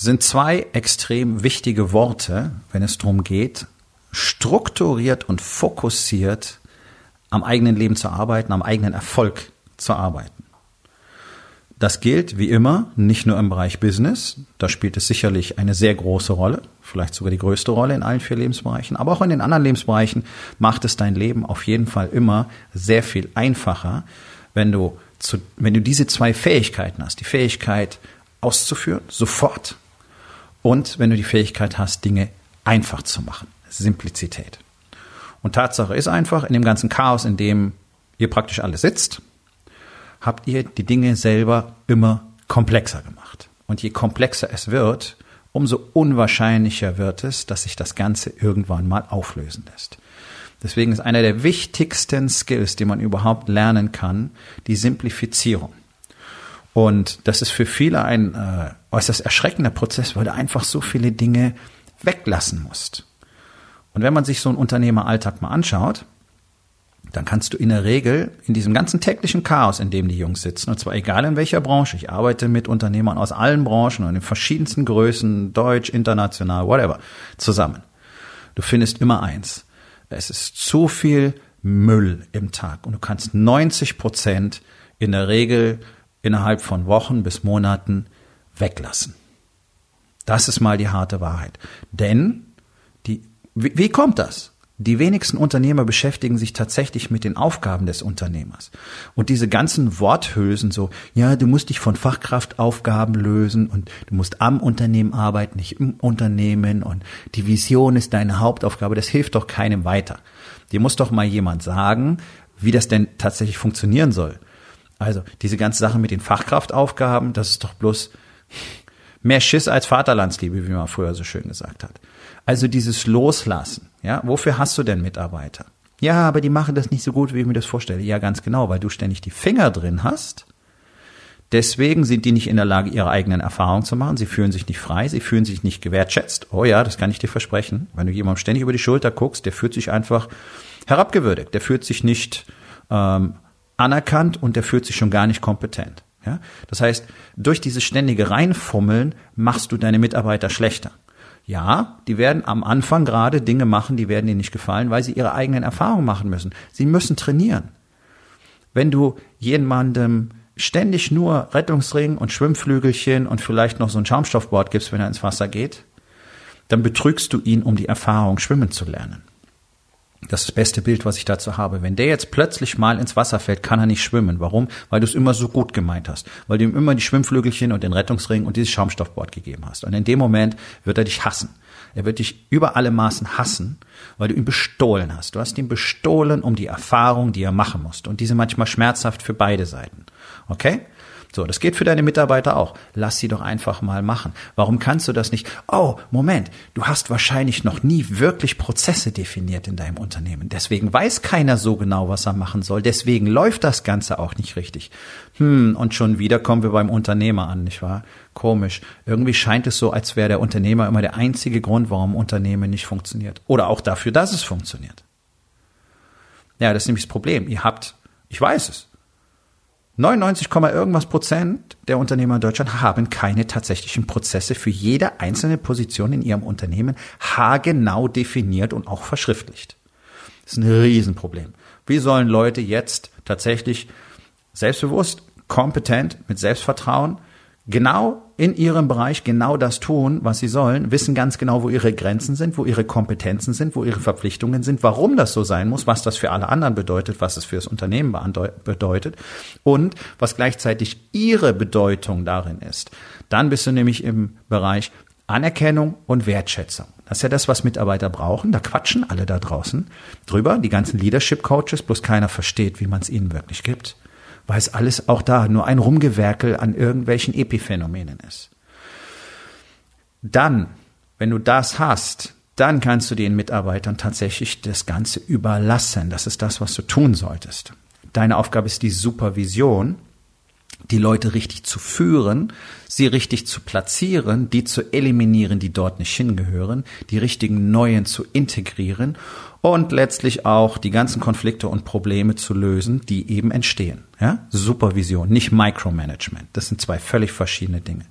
Sind zwei extrem wichtige Worte, wenn es darum geht, strukturiert und fokussiert am eigenen Leben zu arbeiten, am eigenen Erfolg zu arbeiten. Das gilt wie immer nicht nur im Bereich Business, da spielt es sicherlich eine sehr große Rolle, vielleicht sogar die größte Rolle in allen vier Lebensbereichen, aber auch in den anderen Lebensbereichen macht es dein Leben auf jeden Fall immer sehr viel einfacher, wenn du zu, wenn du diese zwei Fähigkeiten hast, die Fähigkeit auszuführen, sofort und wenn du die Fähigkeit hast, Dinge einfach zu machen. Simplizität. Und Tatsache ist einfach, in dem ganzen Chaos, in dem ihr praktisch alle sitzt, habt ihr die Dinge selber immer komplexer gemacht. Und je komplexer es wird, umso unwahrscheinlicher wird es, dass sich das Ganze irgendwann mal auflösen lässt. Deswegen ist einer der wichtigsten Skills, die man überhaupt lernen kann, die Simplifizierung. Und das ist für viele ein äh, äußerst erschreckender Prozess, weil du einfach so viele Dinge weglassen musst. Und wenn man sich so einen Unternehmeralltag mal anschaut, dann kannst du in der Regel in diesem ganzen täglichen Chaos, in dem die Jungs sitzen, und zwar egal in welcher Branche, ich arbeite mit Unternehmern aus allen Branchen und in verschiedensten Größen, deutsch, international, whatever, zusammen. Du findest immer eins. Es ist zu viel Müll im Tag und du kannst 90 Prozent in der Regel innerhalb von Wochen bis Monaten weglassen. Das ist mal die harte Wahrheit. Denn die, wie, wie kommt das? Die wenigsten Unternehmer beschäftigen sich tatsächlich mit den Aufgaben des Unternehmers. Und diese ganzen Worthülsen so, ja, du musst dich von Fachkraftaufgaben lösen und du musst am Unternehmen arbeiten, nicht im Unternehmen und die Vision ist deine Hauptaufgabe, das hilft doch keinem weiter. Dir muss doch mal jemand sagen, wie das denn tatsächlich funktionieren soll. Also diese ganze Sache mit den Fachkraftaufgaben, das ist doch bloß mehr Schiss als Vaterlandsliebe, wie man früher so schön gesagt hat. Also dieses Loslassen, ja, wofür hast du denn Mitarbeiter? Ja, aber die machen das nicht so gut, wie ich mir das vorstelle. Ja, ganz genau, weil du ständig die Finger drin hast. Deswegen sind die nicht in der Lage, ihre eigenen Erfahrungen zu machen. Sie fühlen sich nicht frei, sie fühlen sich nicht gewertschätzt. Oh ja, das kann ich dir versprechen. Wenn du jemandem ständig über die Schulter guckst, der fühlt sich einfach herabgewürdigt. Der fühlt sich nicht ähm, anerkannt und der fühlt sich schon gar nicht kompetent. Ja? Das heißt, durch dieses ständige Reinfummeln machst du deine Mitarbeiter schlechter. Ja, die werden am Anfang gerade Dinge machen, die werden ihnen nicht gefallen, weil sie ihre eigenen Erfahrungen machen müssen. Sie müssen trainieren. Wenn du jemandem ständig nur Rettungsring und Schwimmflügelchen und vielleicht noch so ein Schaumstoffboard gibst, wenn er ins Wasser geht, dann betrügst du ihn, um die Erfahrung schwimmen zu lernen. Das ist das beste Bild, was ich dazu habe. Wenn der jetzt plötzlich mal ins Wasser fällt, kann er nicht schwimmen. Warum? Weil du es immer so gut gemeint hast. Weil du ihm immer die Schwimmflügelchen und den Rettungsring und dieses Schaumstoffboard gegeben hast. Und in dem Moment wird er dich hassen. Er wird dich über alle Maßen hassen, weil du ihn bestohlen hast. Du hast ihn bestohlen um die Erfahrung, die er machen musste. Und diese manchmal schmerzhaft für beide Seiten. Okay? So, das geht für deine Mitarbeiter auch. Lass sie doch einfach mal machen. Warum kannst du das nicht? Oh, Moment, du hast wahrscheinlich noch nie wirklich Prozesse definiert in deinem Unternehmen. Deswegen weiß keiner so genau, was er machen soll. Deswegen läuft das Ganze auch nicht richtig. Hm, und schon wieder kommen wir beim Unternehmer an, nicht wahr? Komisch. Irgendwie scheint es so, als wäre der Unternehmer immer der einzige Grund, warum Unternehmen nicht funktioniert. Oder auch dafür, dass es funktioniert. Ja, das ist nämlich das Problem. Ihr habt, ich weiß es, 99, irgendwas Prozent der Unternehmer in Deutschland haben keine tatsächlichen Prozesse für jede einzelne Position in ihrem Unternehmen haargenau definiert und auch verschriftlicht. Das ist ein Riesenproblem. Wie sollen Leute jetzt tatsächlich selbstbewusst, kompetent, mit Selbstvertrauen genau in ihrem Bereich genau das tun, was sie sollen, wissen ganz genau, wo ihre Grenzen sind, wo ihre Kompetenzen sind, wo ihre Verpflichtungen sind, warum das so sein muss, was das für alle anderen bedeutet, was es für das Unternehmen bedeutet und was gleichzeitig ihre Bedeutung darin ist. Dann bist du nämlich im Bereich Anerkennung und Wertschätzung. Das ist ja das, was Mitarbeiter brauchen. Da quatschen alle da draußen drüber, die ganzen Leadership Coaches, bloß keiner versteht, wie man es ihnen wirklich gibt. Weil es alles auch da nur ein Rumgewerkel an irgendwelchen Epiphänomenen ist. Dann, wenn du das hast, dann kannst du den Mitarbeitern tatsächlich das Ganze überlassen. Das ist das, was du tun solltest. Deine Aufgabe ist die Supervision, die Leute richtig zu führen, sie richtig zu platzieren, die zu eliminieren, die dort nicht hingehören, die richtigen neuen zu integrieren und letztlich auch die ganzen Konflikte und Probleme zu lösen, die eben entstehen. Ja? Supervision, nicht Micromanagement. Das sind zwei völlig verschiedene Dinge.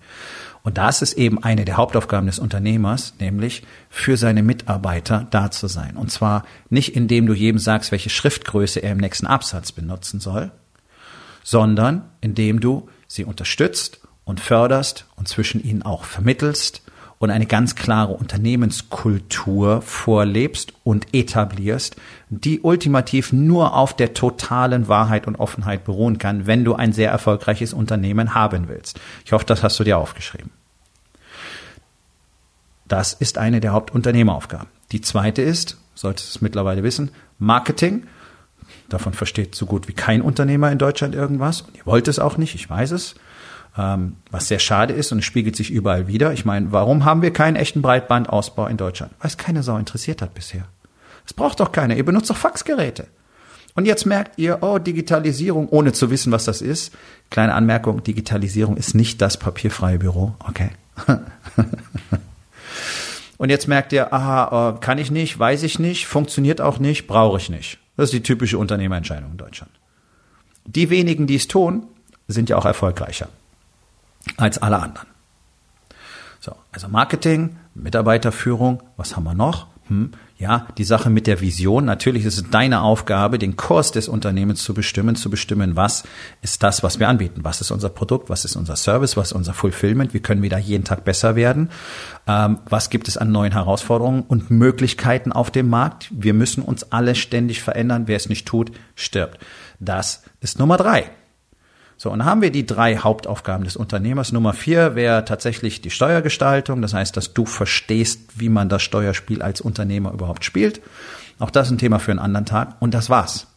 Und das ist eben eine der Hauptaufgaben des Unternehmers, nämlich für seine Mitarbeiter da zu sein. Und zwar nicht indem du jedem sagst, welche Schriftgröße er im nächsten Absatz benutzen soll, sondern indem du sie unterstützt und förderst und zwischen ihnen auch vermittelst und eine ganz klare Unternehmenskultur vorlebst und etablierst, die ultimativ nur auf der totalen Wahrheit und Offenheit beruhen kann, wenn du ein sehr erfolgreiches Unternehmen haben willst. Ich hoffe, das hast du dir aufgeschrieben. Das ist eine der Hauptunternehmeraufgaben. Die zweite ist, solltest du es mittlerweile wissen, Marketing. Davon versteht so gut wie kein Unternehmer in Deutschland irgendwas. Ihr wollt es auch nicht, ich weiß es. Ähm, was sehr schade ist und es spiegelt sich überall wieder. Ich meine, warum haben wir keinen echten Breitbandausbau in Deutschland? Weil es keine Sau interessiert hat bisher. Es braucht doch keiner. Ihr benutzt doch Faxgeräte. Und jetzt merkt ihr, oh, Digitalisierung, ohne zu wissen, was das ist. Kleine Anmerkung, Digitalisierung ist nicht das papierfreie Büro. Okay. Und jetzt merkt ihr, aha, äh, kann ich nicht, weiß ich nicht, funktioniert auch nicht, brauche ich nicht. Das ist die typische Unternehmerentscheidung in Deutschland. Die wenigen, die es tun, sind ja auch erfolgreicher als alle anderen. So, also Marketing, Mitarbeiterführung, was haben wir noch? Hm, ja, die Sache mit der Vision. Natürlich ist es deine Aufgabe, den Kurs des Unternehmens zu bestimmen, zu bestimmen, was ist das, was wir anbieten? Was ist unser Produkt? Was ist unser Service? Was ist unser Fulfillment? Wie können wir da jeden Tag besser werden? Ähm, was gibt es an neuen Herausforderungen und Möglichkeiten auf dem Markt? Wir müssen uns alle ständig verändern. Wer es nicht tut, stirbt. Das ist Nummer drei. So, und dann haben wir die drei Hauptaufgaben des Unternehmers. Nummer vier wäre tatsächlich die Steuergestaltung. Das heißt, dass du verstehst, wie man das Steuerspiel als Unternehmer überhaupt spielt. Auch das ist ein Thema für einen anderen Tag. Und das war's.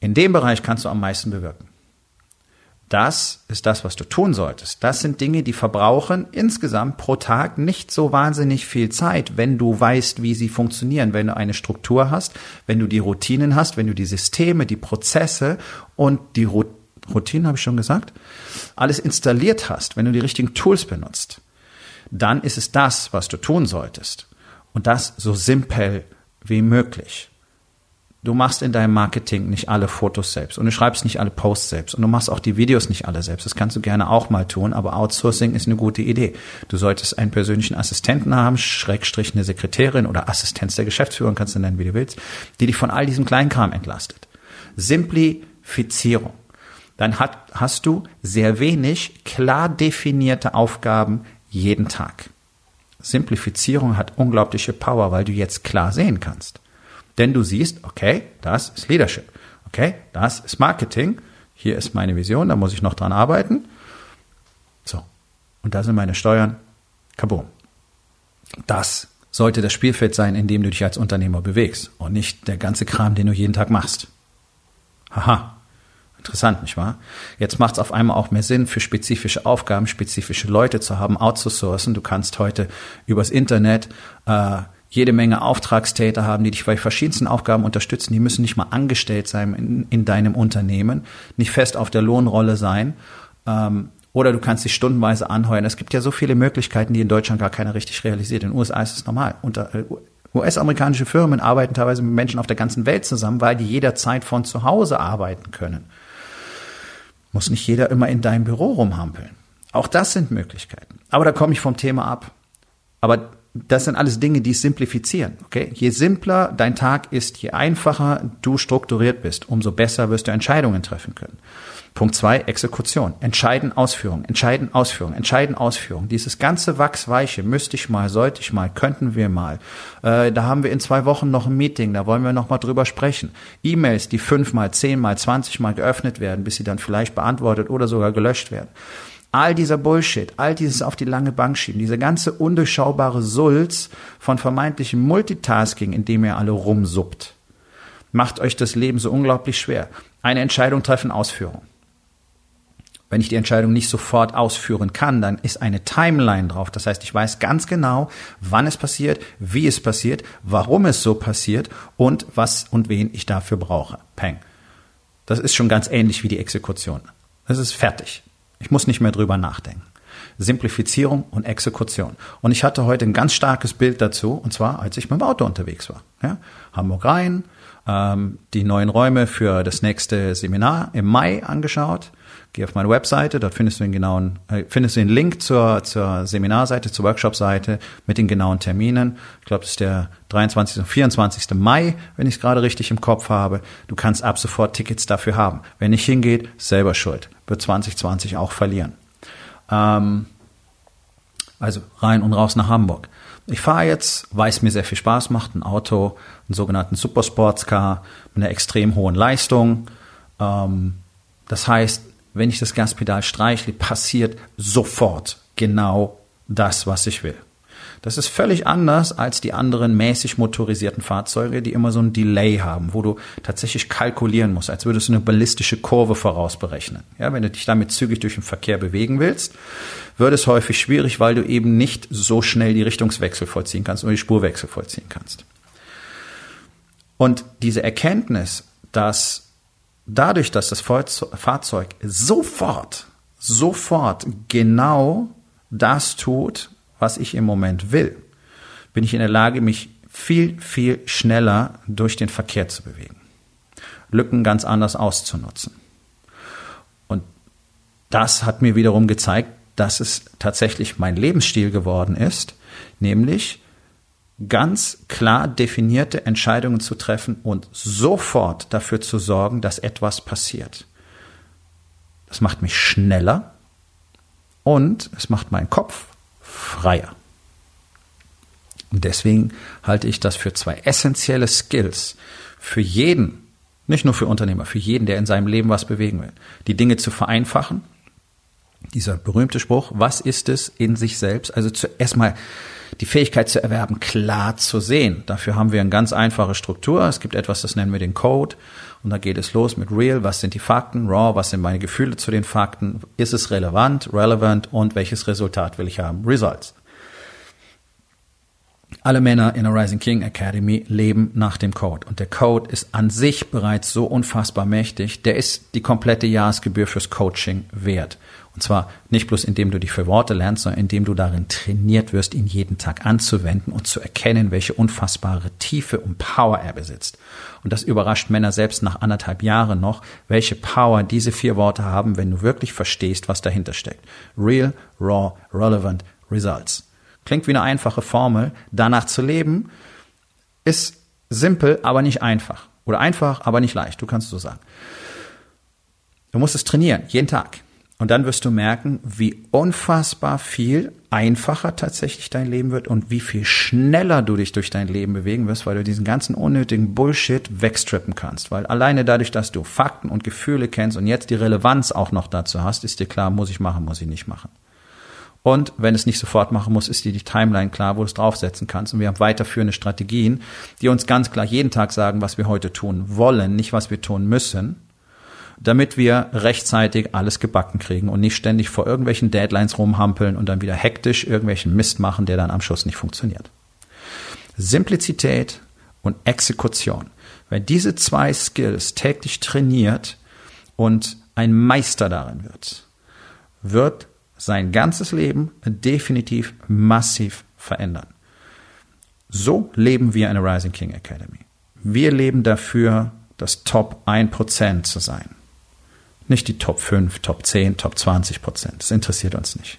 In dem Bereich kannst du am meisten bewirken. Das ist das, was du tun solltest. Das sind Dinge, die verbrauchen insgesamt pro Tag nicht so wahnsinnig viel Zeit, wenn du weißt, wie sie funktionieren, wenn du eine Struktur hast, wenn du die Routinen hast, wenn du die Systeme, die Prozesse und die Routinen, habe ich schon gesagt, alles installiert hast, wenn du die richtigen Tools benutzt, dann ist es das, was du tun solltest. Und das so simpel wie möglich. Du machst in deinem Marketing nicht alle Fotos selbst und du schreibst nicht alle Posts selbst und du machst auch die Videos nicht alle selbst. Das kannst du gerne auch mal tun, aber Outsourcing ist eine gute Idee. Du solltest einen persönlichen Assistenten haben, Schrägstrich eine Sekretärin oder Assistenz der Geschäftsführung, kannst du nennen, wie du willst, die dich von all diesem Kleinkram entlastet. Simplifizierung. Dann hat, hast du sehr wenig klar definierte Aufgaben jeden Tag. Simplifizierung hat unglaubliche Power, weil du jetzt klar sehen kannst. Denn du siehst, okay, das ist Leadership. Okay, das ist Marketing. Hier ist meine Vision, da muss ich noch dran arbeiten. So. Und da sind meine Steuern. Kaboom. Das sollte das Spielfeld sein, in dem du dich als Unternehmer bewegst und nicht der ganze Kram, den du jeden Tag machst. Haha. Interessant, nicht wahr? Jetzt macht es auf einmal auch mehr Sinn, für spezifische Aufgaben spezifische Leute zu haben, outzusourcen. Du kannst heute übers Internet äh, jede Menge Auftragstäter haben, die dich bei verschiedensten Aufgaben unterstützen. Die müssen nicht mal angestellt sein in, in deinem Unternehmen, nicht fest auf der Lohnrolle sein. Ähm, oder du kannst dich stundenweise anheuern. Es gibt ja so viele Möglichkeiten, die in Deutschland gar keiner richtig realisiert. In den USA ist es normal. Unter, äh, US-amerikanische Firmen arbeiten teilweise mit Menschen auf der ganzen Welt zusammen, weil die jederzeit von zu Hause arbeiten können. Muss nicht jeder immer in deinem Büro rumhampeln. Auch das sind Möglichkeiten. Aber da komme ich vom Thema ab. Aber das sind alles Dinge, die simplifizieren. Okay? Je simpler dein Tag ist, je einfacher du strukturiert bist, umso besser wirst du Entscheidungen treffen können. Punkt zwei, Exekution. Entscheiden, Ausführung, entscheiden, Ausführung, entscheiden, Ausführung. Dieses ganze Wachsweiche, müsste ich mal, sollte ich mal, könnten wir mal. Äh, da haben wir in zwei Wochen noch ein Meeting, da wollen wir noch mal drüber sprechen. E-Mails, die fünfmal, zehnmal, zwanzigmal geöffnet werden, bis sie dann vielleicht beantwortet oder sogar gelöscht werden. All dieser Bullshit, all dieses auf die lange Bank schieben, diese ganze undurchschaubare Sulz von vermeintlichem Multitasking, in dem ihr alle rumsuppt, macht euch das Leben so unglaublich schwer. Eine Entscheidung treffen, Ausführung. Wenn ich die Entscheidung nicht sofort ausführen kann, dann ist eine Timeline drauf. Das heißt, ich weiß ganz genau, wann es passiert, wie es passiert, warum es so passiert und was und wen ich dafür brauche. Peng. Das ist schon ganz ähnlich wie die Exekution. Das ist fertig. Ich muss nicht mehr drüber nachdenken. Simplifizierung und Exekution. Und ich hatte heute ein ganz starkes Bild dazu, und zwar als ich mit dem Auto unterwegs war. Ja? Hamburg Rhein, ähm, die neuen Räume für das nächste Seminar im Mai angeschaut Geh auf meine Webseite, dort findest du den genauen, äh, findest du den Link zur, zur Seminarseite, zur Workshopseite mit den genauen Terminen. Ich glaube, das ist der 23. und 24. Mai, wenn ich es gerade richtig im Kopf habe. Du kannst ab sofort Tickets dafür haben. Wenn nicht hingeht, selber schuld. Wird 2020 auch verlieren. Ähm, also rein und raus nach Hamburg. Ich fahre jetzt, weil es mir sehr viel Spaß macht, ein Auto, einen sogenannten Supersportscar mit einer extrem hohen Leistung. Ähm, das heißt, wenn ich das Gaspedal streichle, passiert sofort genau das, was ich will. Das ist völlig anders als die anderen mäßig motorisierten Fahrzeuge, die immer so ein Delay haben, wo du tatsächlich kalkulieren musst, als würdest du eine ballistische Kurve vorausberechnen. Ja, wenn du dich damit zügig durch den Verkehr bewegen willst, wird es häufig schwierig, weil du eben nicht so schnell die Richtungswechsel vollziehen kannst oder die Spurwechsel vollziehen kannst. Und diese Erkenntnis, dass dadurch, dass das Fahrzeug sofort, sofort genau das tut, was ich im Moment will, bin ich in der Lage, mich viel, viel schneller durch den Verkehr zu bewegen. Lücken ganz anders auszunutzen. Und das hat mir wiederum gezeigt, dass es tatsächlich mein Lebensstil geworden ist, nämlich ganz klar definierte Entscheidungen zu treffen und sofort dafür zu sorgen, dass etwas passiert. Das macht mich schneller und es macht meinen Kopf freier. Und deswegen halte ich das für zwei essentielle Skills für jeden, nicht nur für Unternehmer, für jeden, der in seinem Leben was bewegen will. Die Dinge zu vereinfachen. Dieser berühmte Spruch, was ist es in sich selbst? Also zuerst mal die Fähigkeit zu erwerben, klar zu sehen. Dafür haben wir eine ganz einfache Struktur. Es gibt etwas, das nennen wir den Code. Und da geht es los mit Real, was sind die Fakten, Raw, was sind meine Gefühle zu den Fakten, ist es relevant, relevant und welches Resultat will ich haben, Results. Alle Männer in der Rising King Academy leben nach dem Code. Und der Code ist an sich bereits so unfassbar mächtig, der ist die komplette Jahresgebühr fürs Coaching wert. Und zwar nicht bloß indem du dich für Worte lernst, sondern indem du darin trainiert wirst, ihn jeden Tag anzuwenden und zu erkennen, welche unfassbare Tiefe und Power er besitzt. Und das überrascht Männer selbst nach anderthalb Jahren noch, welche Power diese vier Worte haben, wenn du wirklich verstehst, was dahinter steckt. Real, raw, relevant, results. Klingt wie eine einfache Formel. Danach zu leben ist simpel, aber nicht einfach. Oder einfach, aber nicht leicht. Du kannst es so sagen. Du musst es trainieren, jeden Tag. Und dann wirst du merken, wie unfassbar viel einfacher tatsächlich dein Leben wird und wie viel schneller du dich durch dein Leben bewegen wirst, weil du diesen ganzen unnötigen Bullshit wegstrippen kannst. Weil alleine dadurch, dass du Fakten und Gefühle kennst und jetzt die Relevanz auch noch dazu hast, ist dir klar, muss ich machen, muss ich nicht machen. Und wenn es nicht sofort machen muss, ist dir die Timeline klar, wo du es draufsetzen kannst. Und wir haben weiterführende Strategien, die uns ganz klar jeden Tag sagen, was wir heute tun wollen, nicht was wir tun müssen damit wir rechtzeitig alles gebacken kriegen und nicht ständig vor irgendwelchen Deadlines rumhampeln und dann wieder hektisch irgendwelchen Mist machen, der dann am Schluss nicht funktioniert. Simplizität und Exekution. Wer diese zwei Skills täglich trainiert und ein Meister darin wird, wird sein ganzes Leben definitiv massiv verändern. So leben wir in der Rising King Academy. Wir leben dafür, das Top 1% zu sein. Nicht die Top 5, Top 10, Top 20 Prozent. Das interessiert uns nicht.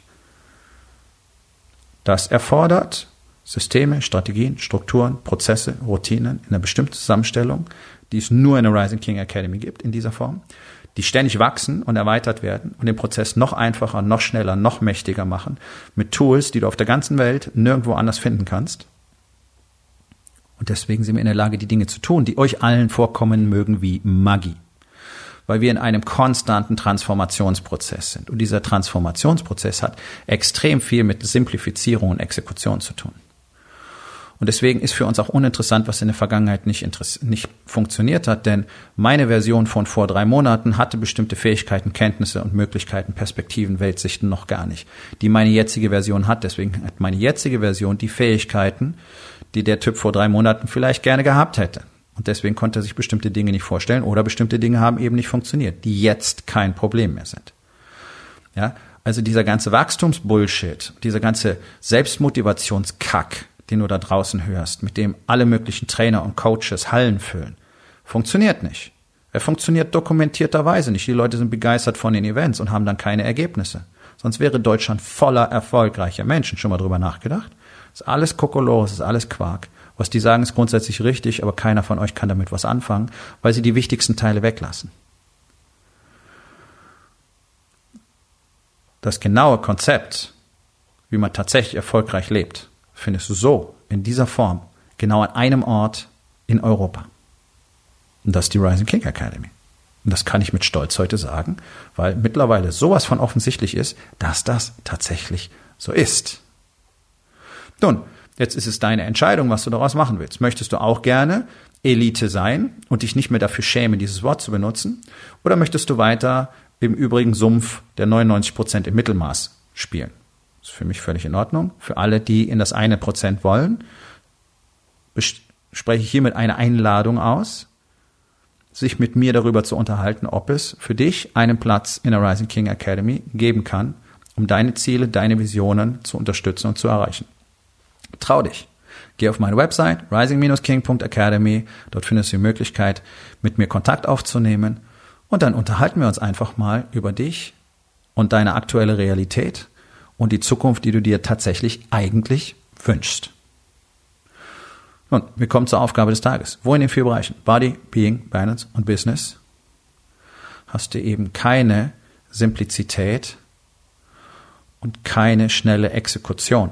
Das erfordert Systeme, Strategien, Strukturen, Prozesse, Routinen in einer bestimmten Zusammenstellung, die es nur in der Rising King Academy gibt in dieser Form, die ständig wachsen und erweitert werden und den Prozess noch einfacher, noch schneller, noch mächtiger machen mit Tools, die du auf der ganzen Welt nirgendwo anders finden kannst. Und deswegen sind wir in der Lage, die Dinge zu tun, die euch allen vorkommen mögen wie Magie weil wir in einem konstanten Transformationsprozess sind. Und dieser Transformationsprozess hat extrem viel mit Simplifizierung und Exekution zu tun. Und deswegen ist für uns auch uninteressant, was in der Vergangenheit nicht, nicht funktioniert hat, denn meine Version von vor drei Monaten hatte bestimmte Fähigkeiten, Kenntnisse und Möglichkeiten, Perspektiven, Weltsichten noch gar nicht, die meine jetzige Version hat. Deswegen hat meine jetzige Version die Fähigkeiten, die der Typ vor drei Monaten vielleicht gerne gehabt hätte. Und deswegen konnte er sich bestimmte Dinge nicht vorstellen oder bestimmte Dinge haben eben nicht funktioniert, die jetzt kein Problem mehr sind. Ja, also dieser ganze Wachstumsbullshit, dieser ganze Selbstmotivationskack, den du da draußen hörst, mit dem alle möglichen Trainer und Coaches Hallen füllen, funktioniert nicht. Er funktioniert dokumentierterweise nicht. Die Leute sind begeistert von den Events und haben dann keine Ergebnisse. Sonst wäre Deutschland voller erfolgreicher Menschen. Schon mal drüber nachgedacht? Ist alles Kokolores, ist alles Quark. Was die sagen, ist grundsätzlich richtig, aber keiner von euch kann damit was anfangen, weil sie die wichtigsten Teile weglassen. Das genaue Konzept, wie man tatsächlich erfolgreich lebt, findest du so, in dieser Form, genau an einem Ort in Europa. Und das ist die Rising King Academy. Und das kann ich mit Stolz heute sagen, weil mittlerweile sowas von offensichtlich ist, dass das tatsächlich so ist. Nun, jetzt ist es deine Entscheidung, was du daraus machen willst. Möchtest du auch gerne Elite sein und dich nicht mehr dafür schämen, dieses Wort zu benutzen? Oder möchtest du weiter im übrigen Sumpf der 99 Prozent im Mittelmaß spielen? Das ist für mich völlig in Ordnung. Für alle, die in das eine Prozent wollen, spreche ich hiermit eine Einladung aus, sich mit mir darüber zu unterhalten, ob es für dich einen Platz in der Rising King Academy geben kann, um deine Ziele, deine Visionen zu unterstützen und zu erreichen. Trau dich. Geh auf meine Website rising-king.academy. Dort findest du die Möglichkeit, mit mir Kontakt aufzunehmen. Und dann unterhalten wir uns einfach mal über dich und deine aktuelle Realität und die Zukunft, die du dir tatsächlich eigentlich wünschst. Nun, wir kommen zur Aufgabe des Tages. Wo in den vier Bereichen Body, Being, Balance und Business hast du eben keine Simplizität und keine schnelle Exekution.